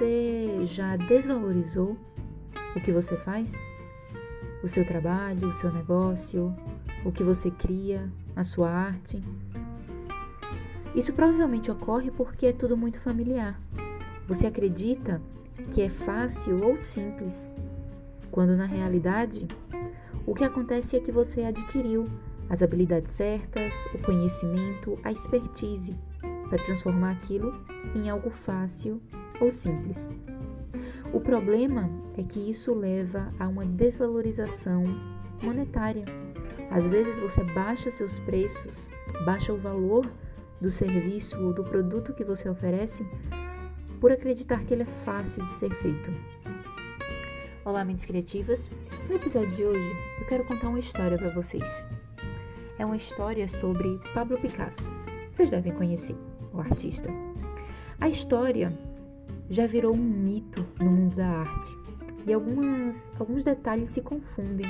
Você já desvalorizou o que você faz? O seu trabalho, o seu negócio, o que você cria, a sua arte? Isso provavelmente ocorre porque é tudo muito familiar. Você acredita que é fácil ou simples, quando na realidade o que acontece é que você adquiriu as habilidades certas, o conhecimento, a expertise para transformar aquilo em algo fácil ou simples. O problema é que isso leva a uma desvalorização monetária. Às vezes você baixa seus preços, baixa o valor do serviço ou do produto que você oferece por acreditar que ele é fácil de ser feito. Olá, mentes criativas. No episódio de hoje, eu quero contar uma história para vocês. É uma história sobre Pablo Picasso. Vocês devem conhecer o artista. A história já virou um mito no mundo da arte e algumas, alguns detalhes se confundem,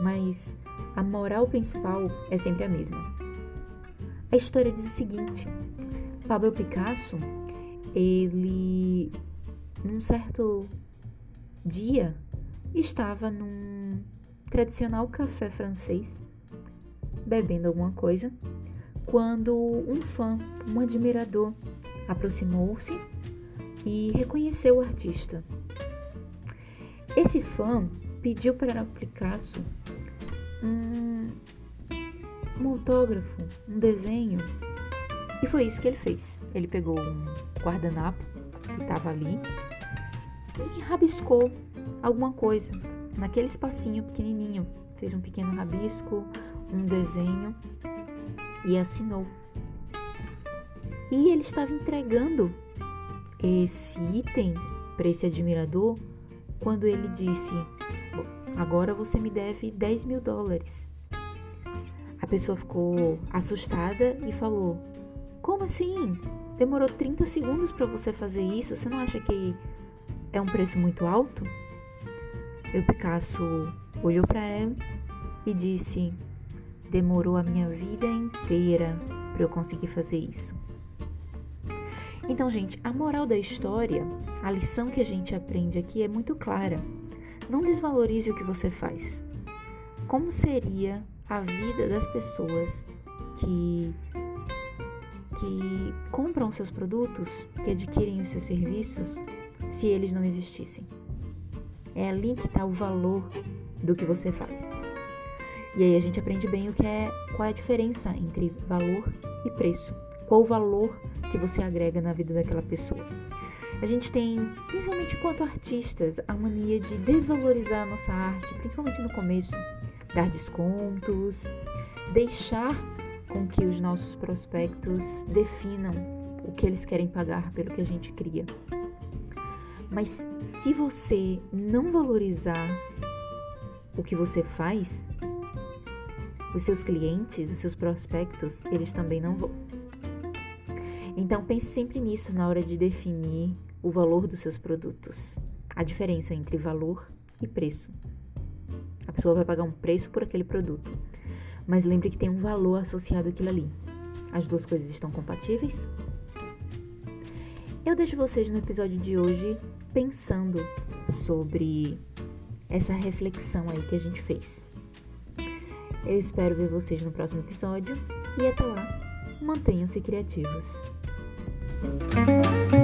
mas a moral principal é sempre a mesma. A história diz o seguinte: Pablo Picasso, ele num certo dia estava num tradicional café francês bebendo alguma coisa quando um fã, um admirador, aproximou-se e reconheceu o artista. Esse fã pediu para Picasso um, um autógrafo, um desenho, e foi isso que ele fez. Ele pegou um guardanapo que estava ali e rabiscou alguma coisa naquele espacinho pequenininho. Fez um pequeno rabisco, um desenho e assinou. E ele estava entregando esse item para esse admirador quando ele disse: Agora você me deve 10 mil dólares. A pessoa ficou assustada e falou: Como assim? Demorou 30 segundos para você fazer isso? Você não acha que é um preço muito alto? E o Picasso olhou para ela e disse: Demorou a minha vida inteira para eu conseguir fazer isso. Então, gente, a moral da história, a lição que a gente aprende aqui é muito clara. Não desvalorize o que você faz. Como seria a vida das pessoas que que compram seus produtos, que adquirem os seus serviços, se eles não existissem? É ali que está o valor do que você faz. E aí a gente aprende bem o que é qual é a diferença entre valor e preço. Qual o valor que você agrega na vida daquela pessoa. A gente tem, principalmente enquanto artistas, a mania de desvalorizar a nossa arte, principalmente no começo, dar descontos, deixar com que os nossos prospectos definam o que eles querem pagar pelo que a gente cria. Mas se você não valorizar o que você faz, os seus clientes, os seus prospectos, eles também não vão. Então pense sempre nisso na hora de definir o valor dos seus produtos. A diferença entre valor e preço. A pessoa vai pagar um preço por aquele produto, mas lembre que tem um valor associado àquilo ali. As duas coisas estão compatíveis? Eu deixo vocês no episódio de hoje pensando sobre essa reflexão aí que a gente fez. Eu espero ver vocês no próximo episódio e até lá, mantenham-se criativos. Thank you.